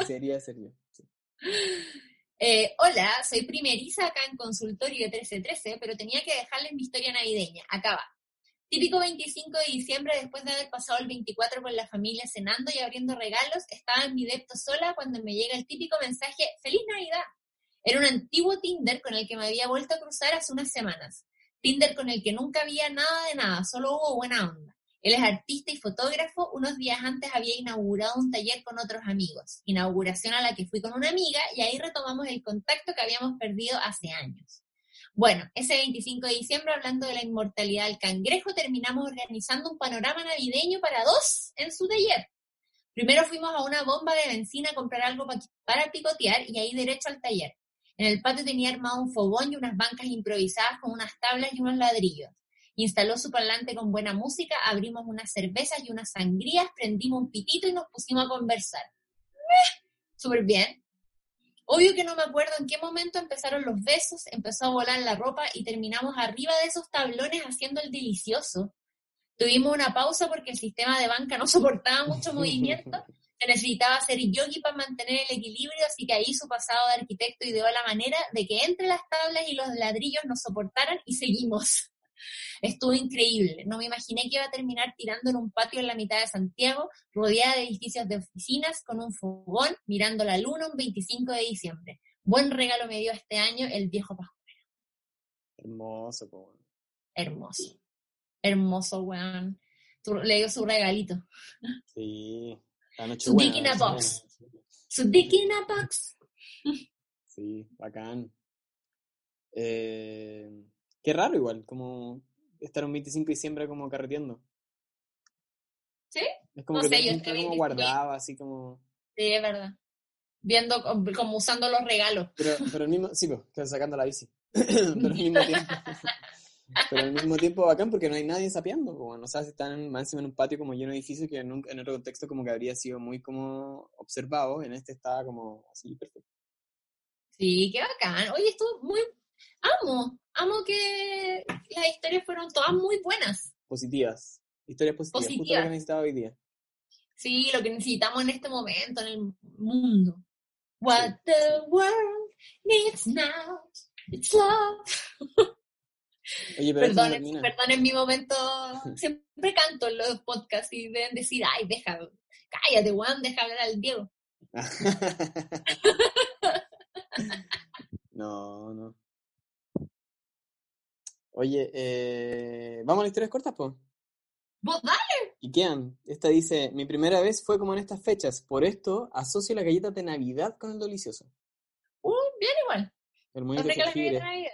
Y sería serio. Sí. Eh, hola, soy primeriza acá en consultorio 1313, pero tenía que dejarles mi historia navideña. Acá. Típico 25 de diciembre, después de haber pasado el 24 con la familia cenando y abriendo regalos, estaba en mi depto sola cuando me llega el típico mensaje ¡Feliz Navidad! Era un antiguo Tinder con el que me había vuelto a cruzar hace unas semanas. Tinder con el que nunca había nada de nada, solo hubo buena onda. Él es artista y fotógrafo. Unos días antes había inaugurado un taller con otros amigos. Inauguración a la que fui con una amiga y ahí retomamos el contacto que habíamos perdido hace años. Bueno, ese 25 de diciembre, hablando de la inmortalidad del cangrejo, terminamos organizando un panorama navideño para dos en su taller. Primero fuimos a una bomba de benzina a comprar algo pa- para picotear y ahí derecho al taller. En el patio tenía armado un fogón y unas bancas improvisadas con unas tablas y unos ladrillos. Instaló su parlante con buena música, abrimos unas cervezas y unas sangrías, prendimos un pitito y nos pusimos a conversar. ¡Eh! Súper bien. Obvio que no me acuerdo en qué momento empezaron los besos, empezó a volar la ropa y terminamos arriba de esos tablones haciendo el delicioso. Tuvimos una pausa porque el sistema de banca no soportaba mucho movimiento. Se necesitaba hacer yogi para mantener el equilibrio, así que ahí su pasado de arquitecto ideó la manera de que entre las tablas y los ladrillos nos soportaran y seguimos. Estuvo increíble. No me imaginé que iba a terminar tirando en un patio en la mitad de Santiago, rodeada de edificios de oficinas, con un fogón, mirando la luna un 25 de diciembre. Buen regalo me dio este año el viejo Pascual. Hermoso. Hermoso. Hermoso, weón. Le dio su regalito. Sí. Su dick in a box. Su dick in a box. Sí, bacán. Eh, qué raro igual, como estar un 25 de diciembre como carreteando. ¿Sí? Es como No que sé, yo mundo como 25 guardaba, así como... Sí, es verdad. Viendo, co- como usando los regalos. Pero, pero al mismo, sí, pues, sacando la bici. pero al mismo tiempo... pero al mismo tiempo bacán porque no hay nadie sapeando, bueno, o sea, si están más encima en un patio como lleno de edificios que en, un- en otro contexto como que habría sido muy como observado, en este estaba como así, perfecto. Sí, qué bacán. Oye, estuvo muy... Amo, amo que las historias fueron todas muy buenas. Positivas. Historias positivas, justo lo Positivas. que necesitaba hoy día. Sí, lo que necesitamos en este momento, en el mundo. What the world needs now, it's love. Oye, pero no perdonen mi momento. Siempre canto en los podcasts y deben decir, ay, deja, cállate, Juan, deja hablar al Diego. no, no. Oye, eh, ¿vamos a las historias cortas, pues? Vos dale. Y quedan. Esta dice, mi primera vez fue como en estas fechas. Por esto asocio las galletas de Navidad con el delicioso. Uh, bien igual. El las galletas de Navidad.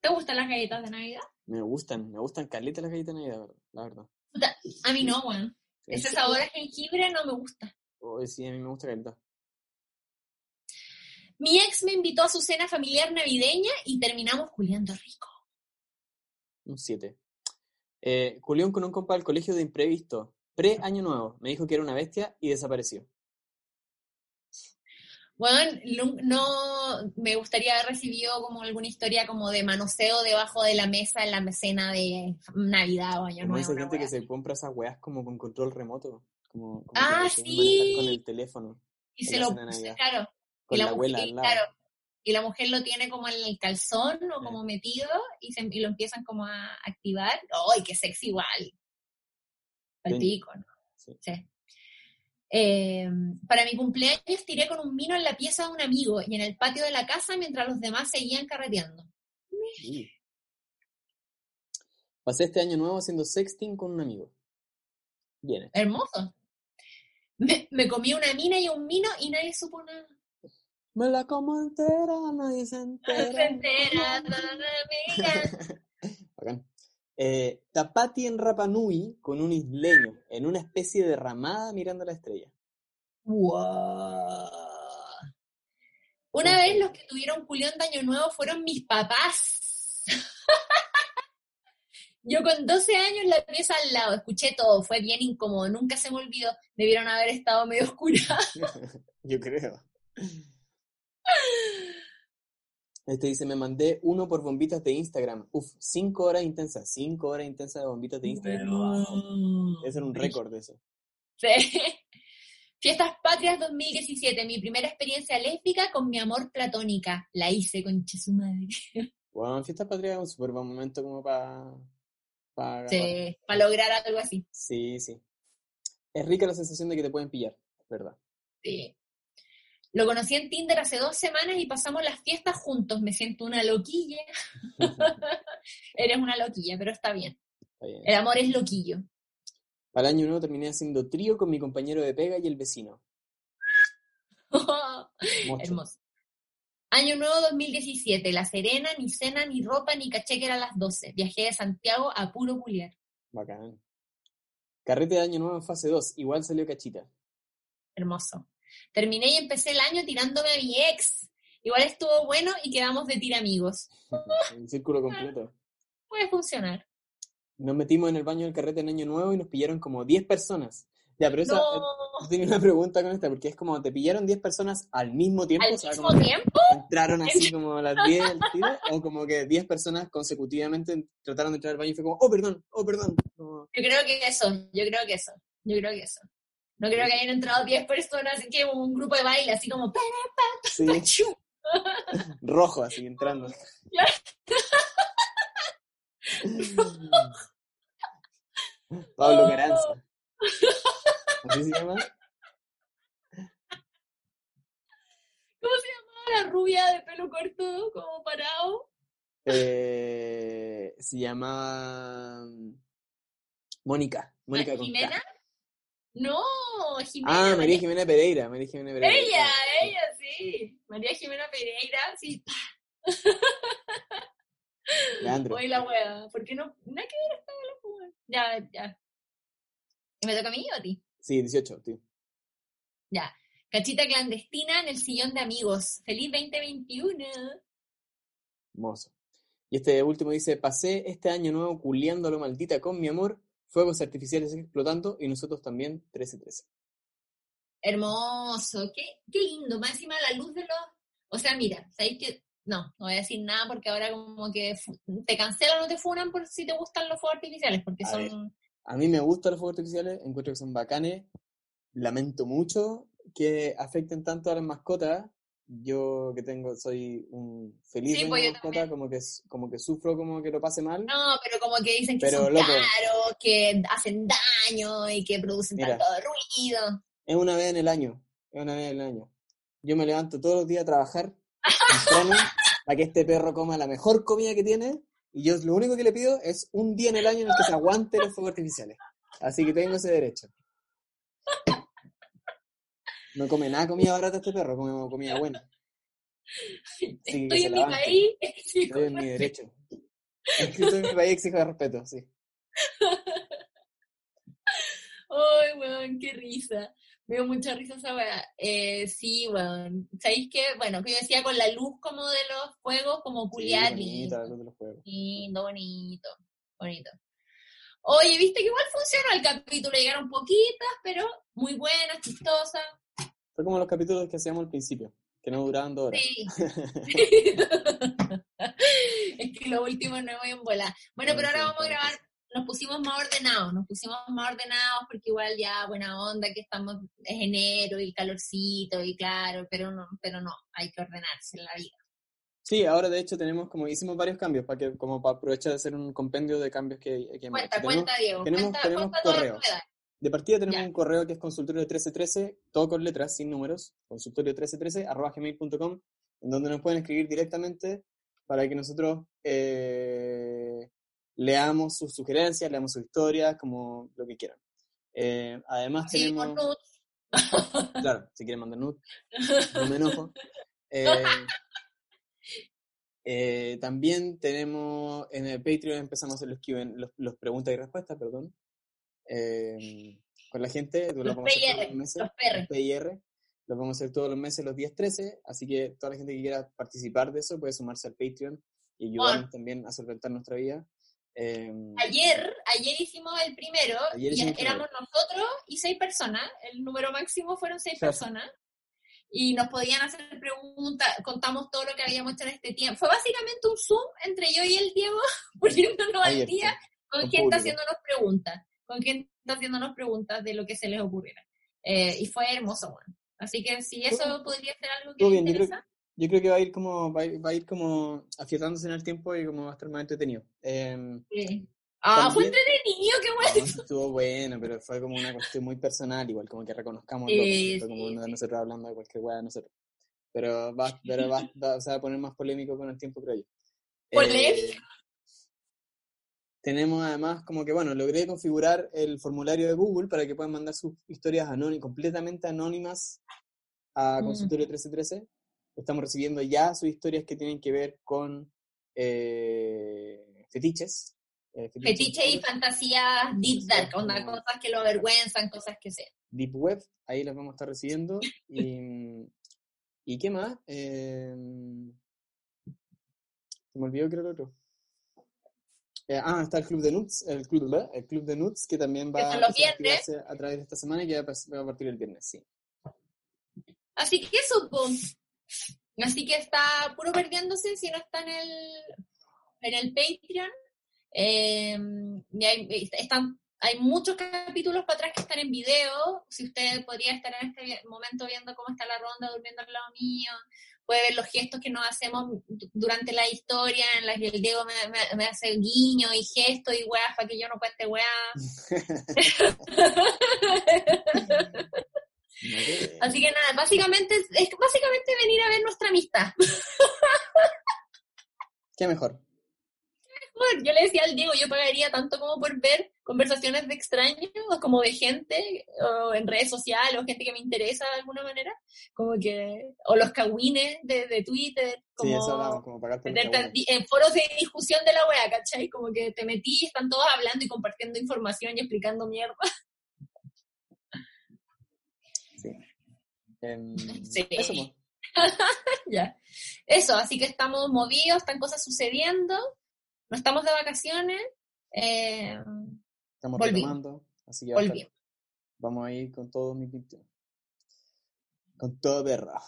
¿Te gustan las galletas de Navidad? Me gustan, me gustan caletas las galletas de Navidad, la verdad. A mí no. ¿En Ese sabor a jengibre no me gusta. Oh, sí, a mí me gusta caleta. Mi ex me invitó a su cena familiar navideña y terminamos culiando rico. Un 7. Eh, Julián con un compa del colegio de imprevisto. Pre-año nuevo. Me dijo que era una bestia y desapareció. Bueno, no me gustaría haber recibido como alguna historia como de manoseo debajo de la mesa en la cena de Navidad o Año Nuevo. una gente que se compra esas weas como con control remoto. Como, como Ah, manejar con sí. el teléfono. Y se lo Navidad. claro, Con y la, la abuela al lado. claro, y la mujer lo tiene como en el calzón o como metido y, se, y lo empiezan como a activar. ¡Ay, qué sexy igual! Al Sí. pico, ¿no? Sí. Sí. Eh, para mi cumpleaños tiré con un vino en la pieza de un amigo y en el patio de la casa mientras los demás seguían carreteando. Sí. Pasé este año nuevo haciendo sexting con un amigo. Bien. Hermoso. Me, me comí una mina y un vino y nadie supo nada. Me la como entera, nadie se entera. Se entera, amiga. Bacán. Eh, Tapati en Rapa Nui con un isleño en una especie de ramada mirando la estrella. Wow. Una vez los que tuvieron culión de Año Nuevo fueron mis papás. Yo con 12 años la pieza al lado, escuché todo, fue bien incómodo, nunca se me olvidó, debieron haber estado medio oscura. Yo creo. Este dice, me mandé uno por bombitas de Instagram. Uf, cinco horas intensas, cinco horas intensas de bombitas de Instagram. Wow. Debe ser un récord eso. Sí. Fiestas Patrias 2017, mi primera experiencia lésbica con mi amor platónica. La hice con su madre. Bueno, Fiesta Patria es un súper buen momento como para... para Sí, para lograr algo así. sí, sí. Es rica la sensación de que te pueden pillar, verdad. Sí. Lo conocí en Tinder hace dos semanas y pasamos las fiestas juntos. Me siento una loquilla. Eres una loquilla, pero está bien. Está bien. El amor es loquillo. Para el año nuevo terminé haciendo trío con mi compañero de pega y el vecino. Hermoso. Año nuevo 2017. La Serena, ni cena, ni ropa, ni caché que eran las 12. Viajé de Santiago a puro culiar. Bacán. Carrete de año nuevo en fase 2. Igual salió cachita. Hermoso. Terminé y empecé el año tirándome a mi ex. Igual estuvo bueno y quedamos de tiramigos. El círculo completo. Puede funcionar. Nos metimos en el baño del carrete en año nuevo y nos pillaron como 10 personas. Ya, pero esa, No. yo tenía una pregunta con esta, porque es como, ¿te pillaron 10 personas al mismo tiempo? Al O sea, mismo tiempo, entraron así como a las 10 al tiro, o como que 10 personas consecutivamente trataron de entrar al baño y fue como, oh, perdón, oh, perdón. Como, Yo creo que eso, yo creo que eso, yo creo que eso. No creo que hayan entrado 10 personas, así que un grupo de baile, así como... sí, rojo así, entrando. Pablo Caranza. ¿Así se llama? ¿Cómo se llamaba la rubia de pelo corto, como parado? Eh, se llama Mónica. Mónica K. ¿Jimena? No, Jimena. Ah, María Jimena Pereira. María Jimena Pereira. Ella, ella, sí. María Jimena Pereira, sí. Leandro. Hoy la wea. ¿Por qué no? Nada que ver esta la. Ya, ya. ¿Y me toca a mí o a ti? Sí, 18, tío. Ya. Cachita clandestina en el sillón de amigos. Feliz 2021. Hermoso. Y este último dice, pasé este año nuevo culiándolo maldita con mi amor, fuegos artificiales explotando y nosotros también 13-13. Hermoso. Qué, qué lindo. Más encima la luz de los... O sea, mira, ¿sabéis que no, no voy a decir nada porque ahora como que te cancelan o te funan por si te gustan los fuegos artificiales, porque A son... A mí me gustan los fuegos artificiales, encuentro que son bacanes. Lamento mucho que afecten tanto a las mascotas. Yo que tengo, soy un feliz Sí, pues como que, como que sufro como que lo pase mal. No, pero como que dicen que Pero, son loco. caros, que hacen daño y que producen Mira. tanto ruido. Es una vez en el año, es una vez en el año. Yo me levanto todos los días a trabajar temprano para que este perro coma la mejor comida que tiene y yo lo único que le pido es un día en el año en el que se aguante los fuegos artificiales. Así que tengo ese derecho. No come nada comida barata este perro, come comida buena. Estoy en mi país. Estoy en mi derecho. Estoy en mi país, exijo respeto, sí. Ay, weón, qué risa. Me dio mucha risa esa weá. Eh, sí, weón. ¿Sabéis qué? Bueno, que yo decía con la luz como de los juegos, como culiar. Sí, bonita la luz de los juegos. Lindo, bonito, bonito. Oye, viste que igual funcionó el capítulo, llegaron poquitas, pero muy buenas, chistosas. Fue como los capítulos que hacíamos al principio, que no duraban dos horas. Sí. es que lo último no voy en bola. Bueno, pero ahora vamos a grabar, nos pusimos más ordenados, nos pusimos más ordenados porque igual ya buena onda que estamos, es enero y calorcito y claro, pero no, pero no, hay que ordenarse en la vida. Sí, ahora de hecho tenemos, como hicimos varios cambios, para que, como para aprovechar de hacer un compendio de cambios que, que hemos Cuenta, hecho. cuenta, Diego. tenemos, cuenta, tenemos cuenta. De partida tenemos Ya. un correo que es consultorio 1313, todo con letras, sin números, consultorio 1313, arroba gmail.com, en donde nos pueden escribir directamente para que nosotros eh, leamos sus sugerencias, leamos sus historias, como lo que quieran. Eh, además Sí, tenemos... nudes. Claro, si quieren mandar nude, no me enojo. Eh, eh, también tenemos en el Patreon empezamos a hacer los, los, los preguntas y respuestas, perdón. eh, con la gente, lo Los vamos a hacer todos los meses. los PR. PIR, lo vamos a hacer todos los meses los días 13, así que toda la gente que quiera participar de eso puede sumarse al Patreon y ayudarnos Bueno. también a solventar nuestra vida. Eh, Ayer, ayer hicimos el primero Ayer y hicimos éramos nosotros y seis personas. El número máximo fueron seis Claro. personas. Y nos podían hacer preguntas, contamos todo lo que habíamos hecho en este tiempo. Fue básicamente un Zoom entre yo y el Diego, poniéndonos al Abierto, día con con gente público. haciéndonos preguntas, con gente haciéndonos preguntas de lo que se les ocurriera. Eh, y fue hermoso, bueno. Así que si eso podría ser algo que les interesa. Yo creo que va a ir como, va a ir, va a ir como afiatándose en el tiempo y como va a estar más entretenido. Sí. Ah, fue entretenido, qué No, bueno. estuvo bueno, pero fue como una cuestión muy personal, igual como que reconozcamos Sí, fue como sí, uno de nosotros hablando de cualquier weá de nosotros. Pero va, pero va, va- se va a poner más polémico con el tiempo, creo yo. Polémico. Eh, tenemos además como que, bueno, logré configurar el formulario de Google para que puedan mandar sus historias anónimas, completamente anónimas a Mm. Consultorio 1313. Estamos recibiendo ya sus historias que tienen que ver con eh, fetiches. eh, Fetiche y oscuros. fantasía deep dark, onda, cosas que lo avergüenzan, cosas que sean. Deep Web, ahí las vamos a estar recibiendo. Y, ¿y qué más? Eh, se me olvidó creo el otro. Eh, ah, está el Club de Nuts, el Club, el Club de Nuts, que también Que va, a activarse a través de esta semana y que va a partir el viernes, sí. Así que eso. Así que está puro perdiéndose si no está en el, en el Patreon. Eh, y hay, están, hay muchos capítulos para atrás que están en video. Si usted podría estar en este momento viendo cómo está la ronda durmiendo al lado mío, puede ver los gestos que nos hacemos du- durante la historia, en las que el Diego me, me- me hace guiño y gestos y weas para que yo no cuente weas. Así que nada, básicamente es, básicamente venir a ver nuestra amistad. ¿Qué mejor? Bueno, yo le decía al Diego, yo pagaría tanto como por ver conversaciones de extraños, como de gente, o en redes sociales, o gente que me interesa de alguna manera, como que, o los cagüines de, de Twitter, Sí, eso como hablamos, como pagar por meterte nuestra en, foros de discusión de la wea, ¿cachai? Como que te metí están todos hablando y compartiendo información y explicando mierda. Em, Sí. Eso, pues. ya. Eso, así que estamos movidos, están cosas sucediendo, no estamos de vacaciones, eh, Estamos retomando, así que estar- vamos a ir con todo mi pintura. Con todo perra.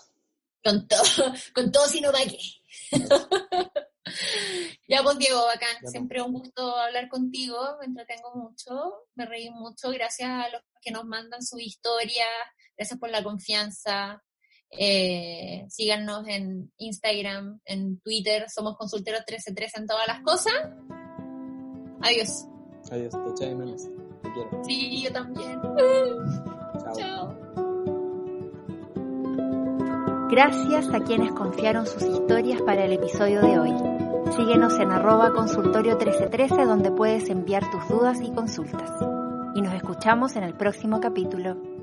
Con todo, con todo sino pa' qué. ya pues Diego, bacán. pues. Siempre un gusto hablar contigo, me entretengo mucho, me reí mucho, gracias a los que nos mandan su historia, gracias por la confianza. Eh, síganos en Instagram, en Twitter, somos consulteros 1313 en todas las cosas. Adiós. Adiós, te eché de menos. Te quiero. Sí, yo también. Chao. Chao. Gracias a quienes confiaron sus historias para el episodio de hoy. Síguenos en arroba consultorio 1313 donde puedes enviar tus dudas y consultas. y nos escuchamos en el próximo capítulo.